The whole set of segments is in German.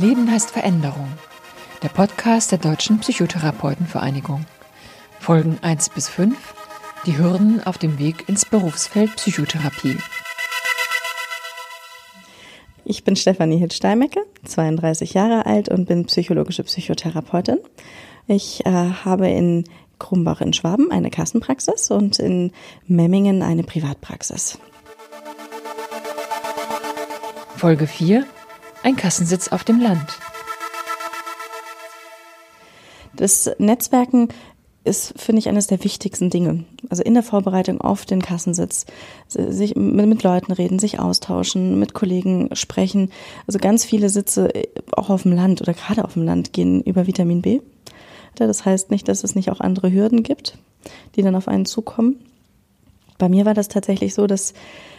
Leben heißt Veränderung. Der Podcast der Deutschen Psychotherapeutenvereinigung. Folgen 1 bis 5. Die Hürden auf dem Weg ins Berufsfeld Psychotherapie. Ich bin Stefanie Hitt-Steinmecke, 32 Jahre alt und bin psychologische Psychotherapeutin. Ich äh, habe in Krumbach in Schwaben eine Kassenpraxis und in Memmingen eine Privatpraxis. Folge 4. Ein Kassensitz auf dem Land. Das Netzwerken ist, finde ich, eines der wichtigsten Dinge. Also in der Vorbereitung auf den Kassensitz, sich mit Leuten reden, sich austauschen, mit Kollegen sprechen. Also ganz viele Sitze, auch auf dem Land oder gerade auf dem Land, gehen über Vitamin B. Das heißt nicht, dass es nicht auch andere Hürden gibt, die dann auf einen zukommen. Bei mir war das tatsächlich so, dass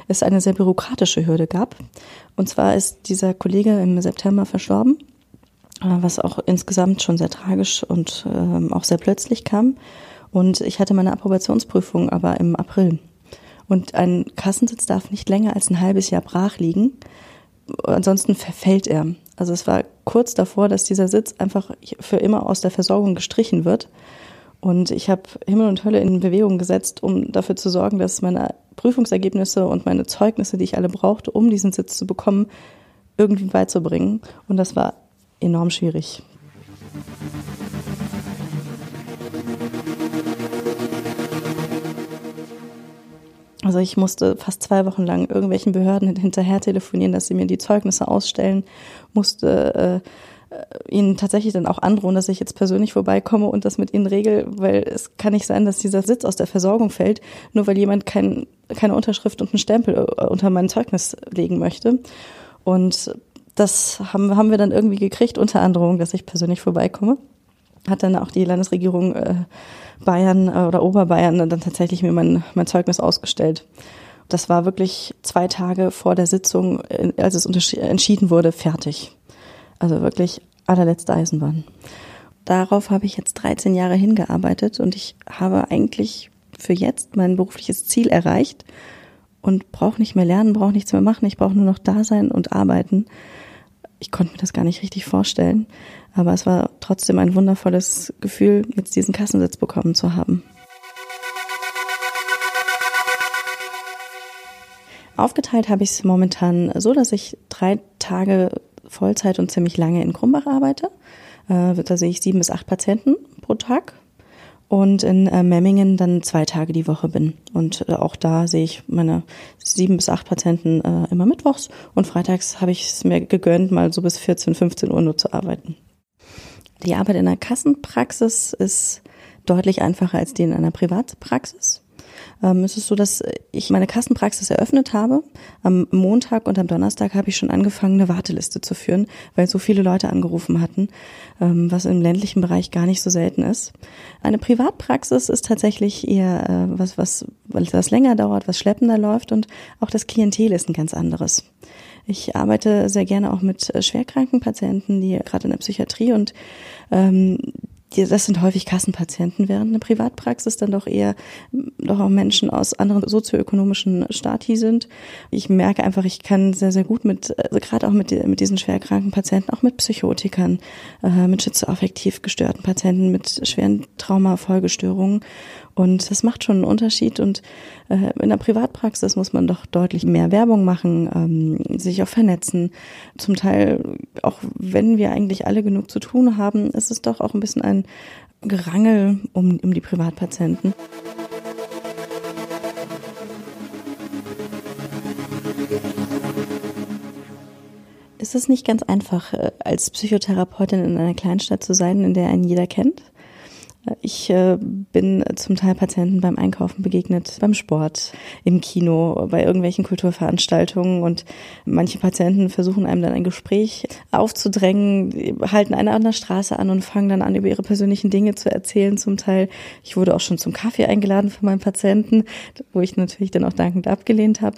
es eine sehr bürokratische Hürde gab. Und zwar ist dieser Kollege im September verstorben, äh, was auch insgesamt schon sehr tragisch und ähm, auch sehr plötzlich kam. Und ich hatte meine Approbationsprüfung aber im April. Und ein Kassensitz darf nicht länger als ein halbes Jahr brach liegen. Ansonsten verfällt er. Also es war kurz davor, dass dieser Sitz einfach für immer aus der Versorgung gestrichen wird. Und ich habe Himmel und Hölle in Bewegung gesetzt, um dafür zu sorgen, dass meine Prüfungsergebnisse und meine Zeugnisse, die ich alle brauchte, um diesen Sitz zu bekommen, irgendwie beizubringen. Und das war enorm schwierig. Also ich musste fast zwei Wochen lang irgendwelchen Behörden hinterher telefonieren, dass sie mir die Zeugnisse ausstellen, musste äh, ihnen tatsächlich dann auch androhen, dass ich jetzt persönlich vorbeikomme und das mit ihnen regel, weil es kann nicht sein, dass dieser Sitz aus der Versorgung fällt, nur weil jemand kein, keine Unterschrift und einen Stempel äh, unter mein Zeugnis legen möchte. Und das haben, haben wir dann irgendwie gekriegt unter Androhung, dass ich persönlich vorbeikomme. Hat dann auch die Landesregierung äh, Bayern äh, oder Oberbayern dann tatsächlich mir mein, mein Zeugnis ausgestellt. Das war wirklich zwei Tage vor der Sitzung, äh, als es entschieden wurde, fertig. Also wirklich allerletzte Eisenbahn. Darauf habe ich jetzt 13 Jahre hingearbeitet und ich habe eigentlich für jetzt mein berufliches Ziel erreicht und brauche nicht mehr lernen, brauche nichts mehr machen, ich brauche nur noch da sein und arbeiten. Ich konnte mir das gar nicht richtig vorstellen, aber es war trotzdem ein wundervolles Gefühl, jetzt diesen Kassensitz bekommen zu haben. Aufgeteilt habe ich es momentan so, dass ich drei Tage Vollzeit und ziemlich lange in Krumbach arbeite. Äh, da sehe ich sieben bis acht Patienten pro Tag und in äh, Memmingen dann zwei Tage die Woche bin. Und äh, auch da sehe ich meine sieben bis acht Patienten immer mittwochs und freitags habe ich es mir gegönnt, mal so bis 14, 15 Uhr nur zu arbeiten. Die Arbeit in der Kassenpraxis ist deutlich einfacher als die in einer Privatpraxis ähm, es ist so, dass ich meine Kassenpraxis eröffnet habe. Am Montag und am Donnerstag habe ich schon angefangen, eine Warteliste zu führen, weil so viele Leute angerufen hatten, ähm, was im ländlichen Bereich gar nicht so selten ist. Eine Privatpraxis ist tatsächlich eher äh, was, was, was länger dauert, was schleppender läuft und auch das Klientel ist ein ganz anderes. Ich arbeite sehr gerne auch mit äh, schwerkranken Patienten, die gerade in der Psychiatrie und ähm, das sind häufig Kassenpatienten, während eine Privatpraxis dann doch eher doch auch Menschen aus anderen sozioökonomischen Stati sind. Ich merke einfach, ich kann sehr, sehr gut mit, also gerade auch mit, mit diesen schwerkranken Patienten, auch mit Psychotikern, äh, mit schizoaffektiv gestörten Patienten, mit schweren Traumafolgestörungen und das macht schon einen Unterschied. Und äh, in der Privatpraxis muss man doch deutlich mehr Werbung machen, ähm, sich auch vernetzen. Zum Teil, auch wenn wir eigentlich alle genug zu tun haben, ist es doch auch ein bisschen ein Gerangel um, um die Privatpatienten. Ist es nicht ganz einfach, äh, als Psychotherapeutin in einer Kleinstadt zu sein, in der einen jeder kennt? Ich äh, bin zum Teil Patienten beim Einkaufen begegnet, beim Sport, im Kino, bei irgendwelchen Kulturveranstaltungen und manche Patienten versuchen einem dann ein Gespräch aufzudrängen, halten eine an der Straße an und fangen dann an, über ihre persönlichen Dinge zu erzählen. Zum Teil, ich wurde auch schon zum Kaffee eingeladen von meinen Patienten, wo ich natürlich dann auch dankend abgelehnt habe.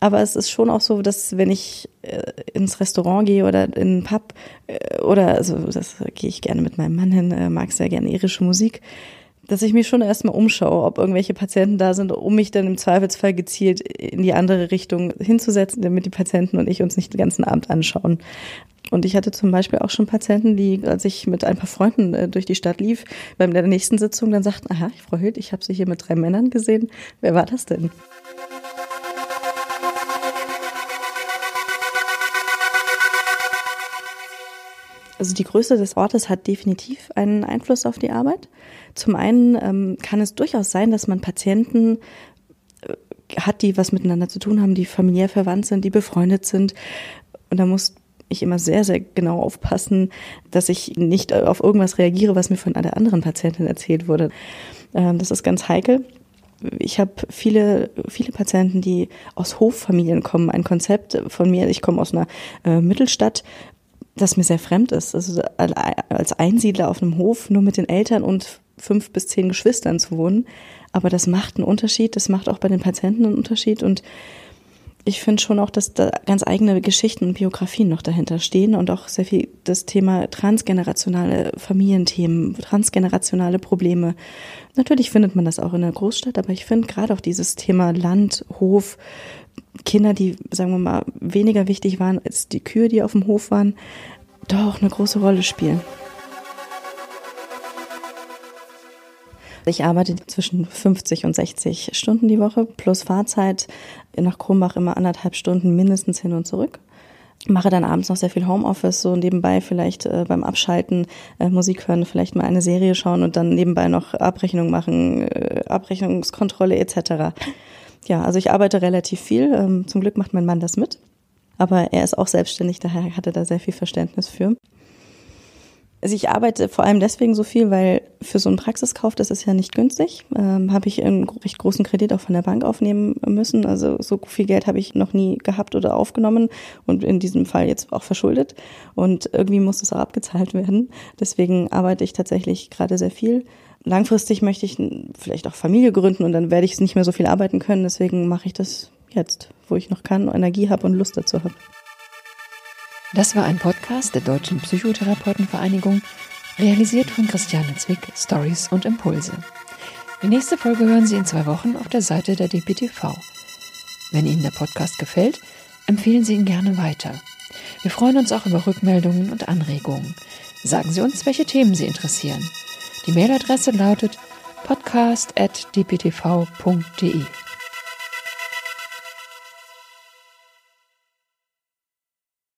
Aber es ist schon auch so, dass wenn ich äh, ins Restaurant gehe oder in einen Pub äh, oder also das gehe ich gerne mit meinem Mann hin, äh, mag sehr gerne irische Musik, dass ich mich schon erstmal umschaue, ob irgendwelche Patienten da sind, um mich dann im Zweifelsfall gezielt in die andere Richtung hinzusetzen, damit die Patienten und ich uns nicht den ganzen Abend anschauen. Und ich hatte zum Beispiel auch schon Patienten, die, als ich mit ein paar Freunden äh, durch die Stadt lief, bei der nächsten Sitzung dann sagten, aha, Frau Hüth, ich habe Sie hier mit drei Männern gesehen. Wer war das denn? Also die Größe des Ortes hat definitiv einen Einfluss auf die Arbeit. Zum einen ähm, kann es durchaus sein, dass man Patienten äh, hat, die was miteinander zu tun haben, die familiär verwandt sind, die befreundet sind. Und da muss ich immer sehr, sehr genau aufpassen, dass ich nicht auf irgendwas reagiere, was mir von einer anderen Patientin erzählt wurde. Ähm, das ist ganz heikel. Ich habe viele, viele Patienten, die aus Hoffamilien kommen. Ein Konzept von mir, ich komme aus einer äh, Mittelstadt, das mir sehr fremd ist. Also als Einsiedler auf einem Hof nur mit den Eltern und fünf bis zehn Geschwistern zu wohnen. Aber das macht einen Unterschied, das macht auch bei den Patienten einen Unterschied und ich finde schon auch, dass da ganz eigene Geschichten und Biografien noch dahinter stehen und auch sehr viel das Thema transgenerationale Familienthemen, transgenerationale Probleme. Natürlich findet man das auch in der Großstadt, aber ich finde gerade auch dieses Thema Land, Hof, Kinder, die, sagen wir mal, weniger wichtig waren als die Kühe, die auf dem Hof waren, doch eine große Rolle spielen. Ich arbeite zwischen 50 und 60 Stunden die Woche plus Fahrzeit nach Krumbach immer anderthalb Stunden mindestens hin und zurück. Mache dann abends noch sehr viel Homeoffice, so nebenbei vielleicht äh, beim Abschalten äh, Musik hören, vielleicht mal eine Serie schauen und dann nebenbei noch Abrechnung machen, äh, Abrechnungskontrolle etc. Ja, also ich arbeite relativ viel. Ähm, zum Glück macht mein Mann das mit. Aber er ist auch selbstständig, daher hat er da sehr viel Verständnis für. Also ich arbeite vor allem deswegen so viel, weil für so einen Praxiskauf, das ist ja nicht günstig, ähm, habe ich einen recht großen Kredit auch von der Bank aufnehmen müssen. Also so viel Geld habe ich noch nie gehabt oder aufgenommen und in diesem Fall jetzt auch verschuldet. Und irgendwie muss es auch abgezahlt werden. Deswegen arbeite ich tatsächlich gerade sehr viel. Langfristig möchte ich vielleicht auch Familie gründen und dann werde ich nicht mehr so viel arbeiten können. Deswegen mache ich das jetzt, wo ich noch kann, Energie habe und Lust dazu habe. Das war ein Podcast der Deutschen Psychotherapeutenvereinigung, realisiert von Christiane Zwick, Stories und Impulse. Die nächste Folge hören Sie in zwei Wochen auf der Seite der DPTV. Wenn Ihnen der Podcast gefällt, empfehlen Sie ihn gerne weiter. Wir freuen uns auch über Rückmeldungen und Anregungen. Sagen Sie uns, welche Themen Sie interessieren. Die Mailadresse lautet podcast.dptv.de.